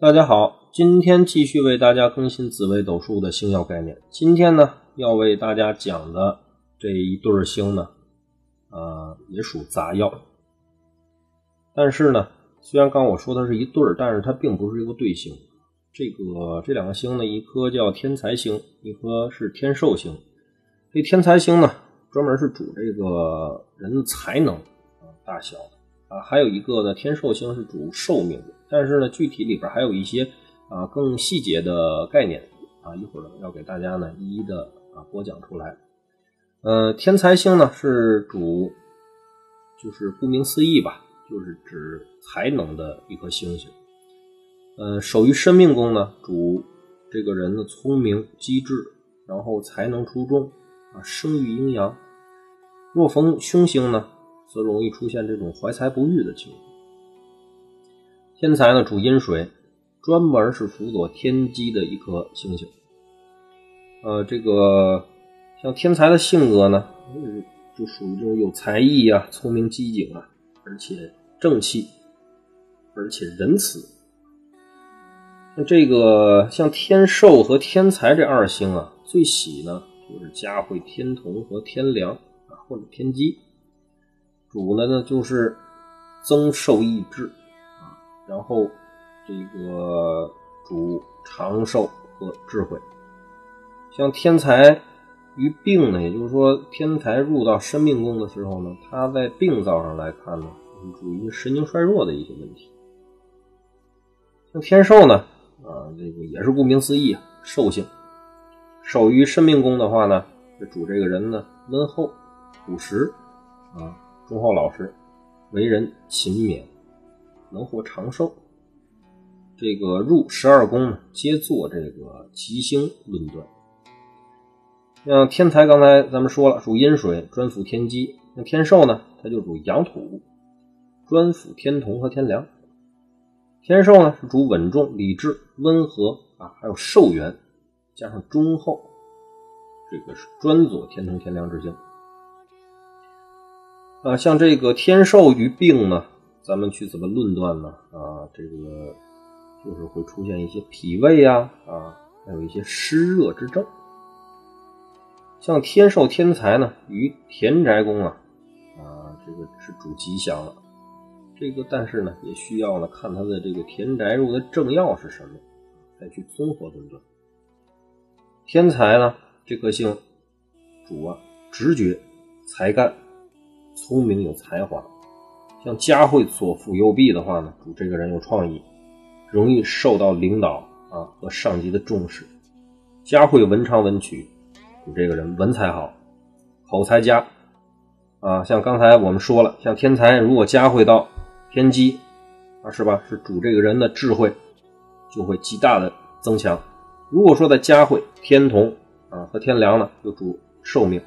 大家好，今天继续为大家更新紫微斗数的星耀概念。今天呢，要为大家讲的这一对星呢，呃，也属杂曜。但是呢，虽然刚我说它是一对儿，但是它并不是一个对星。这个这两个星呢，一颗叫天才星，一颗是天寿星。这天才星呢，专门是主这个人的才能啊大小啊，还有一个呢，天寿星是主寿命的。但是呢，具体里边还有一些啊更细节的概念啊，一会儿呢要给大家呢一一的啊播讲出来。呃，天才星呢是主，就是顾名思义吧，就是指才能的一颗星星。呃，守于生命宫呢，主这个人的聪明机智，然后才能出众啊，生育阴阳。若逢凶星呢，则容易出现这种怀才不遇的情况。天才呢主阴水，专门是辅佐天机的一颗星星。呃，这个像天才的性格呢，就属于这种有才艺啊、聪明机警啊，而且正气，而且仁慈。那这个像天寿和天才这二星啊，最喜呢就是佳慧天同和天梁啊，或者天机。主呢呢就是增寿益智。然后，这个主长寿和智慧，像天才于病呢，也就是说，天才入到生命宫的时候呢，他在病灶上来看呢，是属于神经衰弱的一些问题。像天寿呢，啊，这个也是顾名思义，寿星，守于生命宫的话呢，这主这个人呢，温厚、朴实，啊，忠厚老实，为人勤勉。能获长寿，这个入十二宫呢，皆做这个吉星论断。像天才，刚才咱们说了，属阴水，专辅天机；那天寿呢，它就主阳土，专辅天同和天梁。天寿呢，是主稳重、理智、温和啊，还有寿元，加上忠厚，这个是专佐天同、天梁之星。啊，像这个天寿与病呢。咱们去怎么论断呢？啊，这个就是会出现一些脾胃呀，啊，还有一些湿热之症。像天寿天才呢，于田宅宫啊，啊，这个是主吉祥了。这个但是呢，也需要呢看他的这个田宅入的正要是什么，再去综合论断。天才呢，这颗星主啊，直觉、才干、聪明有才华。像佳慧左辅右弼的话呢，主这个人有创意，容易受到领导啊和上级的重视。佳慧文昌文曲，主这个人文才好，口才佳啊。像刚才我们说了，像天才如果佳慧到天机啊，是吧？是主这个人的智慧就会极大的增强。如果说在佳慧天同啊和天梁呢，就主寿命，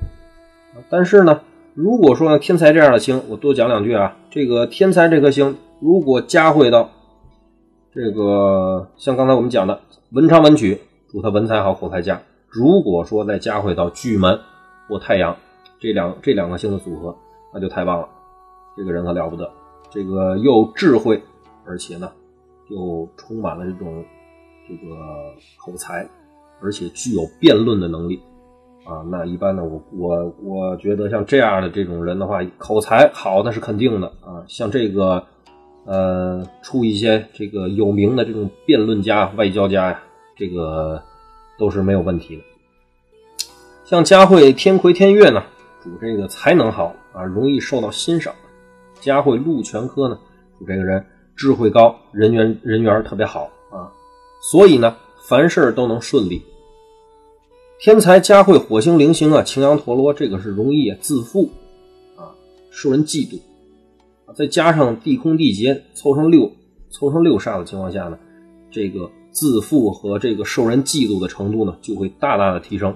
但是呢。如果说天才这样的星，我多讲两句啊。这个天才这颗星，如果加会到这个，像刚才我们讲的文昌文曲，祝他文采好，口才佳。如果说再加会到巨门或太阳这两这两个星的组合，那就太棒了。这个人可了不得，这个又智慧，而且呢又充满了这种这个口才，而且具有辩论的能力。啊，那一般呢，我我我觉得像这样的这种人的话，口才好那是肯定的啊。像这个，呃，出一些这个有名的这种辩论家、外交家呀，这个都是没有问题的。像佳慧天魁天月呢，主这个才能好啊，容易受到欣赏。佳慧禄全科呢，主这个人智慧高，人缘人缘特别好啊，所以呢，凡事都能顺利。天才佳慧火星零星啊，擎羊陀螺，这个是容易自负啊，受人嫉妒。再加上地空地劫凑成六，凑成六煞的情况下呢，这个自负和这个受人嫉妒的程度呢，就会大大的提升。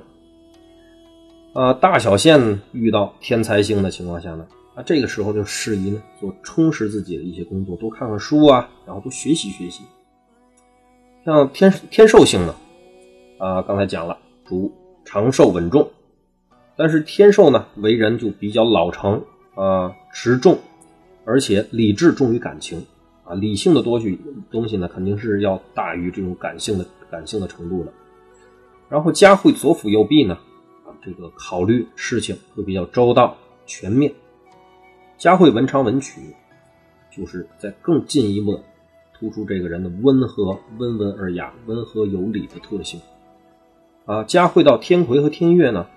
啊，大小限遇到天才星的情况下呢，啊，这个时候就适宜呢做充实自己的一些工作，多看看书啊，然后多学习学习。像天天寿星呢，啊，刚才讲了。主长寿稳重，但是天寿呢，为人就比较老成啊，持重，而且理智重于感情啊，理性的多许东西呢，肯定是要大于这种感性的感性的程度的。然后嘉会左辅右弼呢，啊，这个考虑事情会比较周到全面。嘉会文昌文曲，就是在更进一步突出这个人的温和、温文尔雅、温和有礼的特性。啊，嘉惠到天魁和天月呢，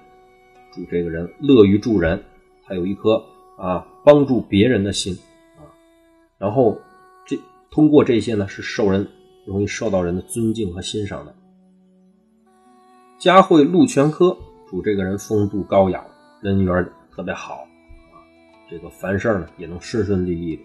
主这个人乐于助人，他有一颗啊帮助别人的心啊，然后这。通过这些呢，是受人容易受到人的尊敬和欣赏的。嘉惠禄全科主这个人风度高雅，人缘特别好啊，这个凡事呢也能顺顺利利的。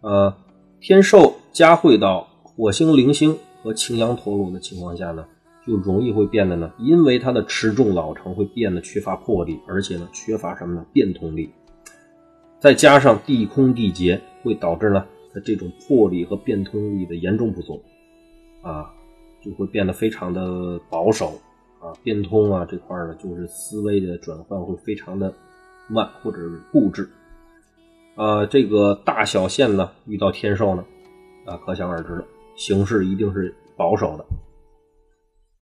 呃，天寿嘉惠到火星、铃星和擎羊陀罗的情况下呢，就容易会变得呢，因为他的持重老成会变得缺乏魄力，而且呢缺乏什么呢变通力，再加上地空地劫，会导致呢。他这种魄力和变通力的严重不足，啊，就会变得非常的保守，啊，变通啊这块呢，就是思维的转换会非常的慢或者是固执，啊，这个大小限呢遇到天寿呢，啊，可想而知了，形势一定是保守的。